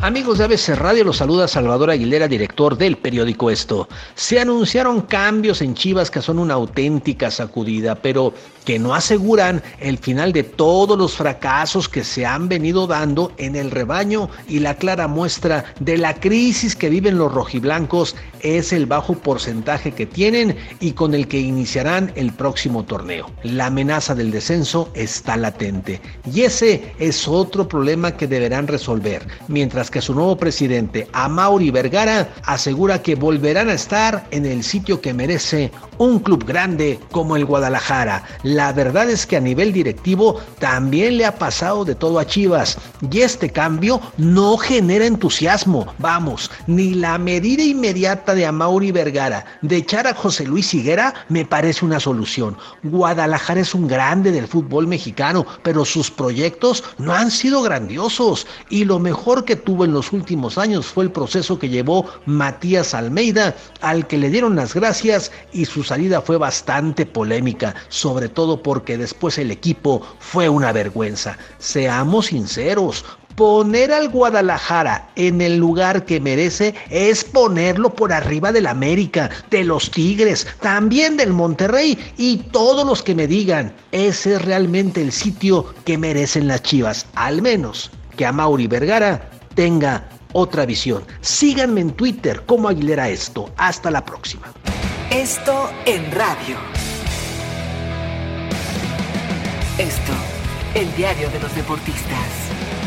Amigos de ABC Radio, los saluda Salvador Aguilera, director del periódico Esto. Se anunciaron cambios en Chivas que son una auténtica sacudida, pero que no aseguran el final de todos los fracasos que se han venido dando en el rebaño y la clara muestra de la crisis que viven los rojiblancos es el bajo porcentaje que tienen y con el que iniciarán el próximo torneo. La amenaza del descenso está latente y ese es otro problema que deberán resolver, mientras que su nuevo presidente, Amauri Vergara, asegura que volverán a estar en el sitio que merece un club grande como el Guadalajara. La verdad es que a nivel directivo también le ha pasado de todo a Chivas y este cambio no genera entusiasmo. Vamos, ni la medida inmediata de Amauri Vergara de echar a José Luis Higuera me parece una solución. Guadalajara es un grande del fútbol mexicano, pero sus proyectos no han sido grandiosos y lo mejor que en los últimos años fue el proceso que llevó Matías Almeida, al que le dieron las gracias y su salida fue bastante polémica, sobre todo porque después el equipo fue una vergüenza. Seamos sinceros, poner al Guadalajara en el lugar que merece es ponerlo por arriba del América, de los Tigres, también del Monterrey y todos los que me digan, ese es realmente el sitio que merecen las Chivas, al menos que a Mauri Vergara tenga otra visión. Síganme en Twitter como Aguilera Esto. Hasta la próxima. Esto en radio. Esto, el diario de los deportistas.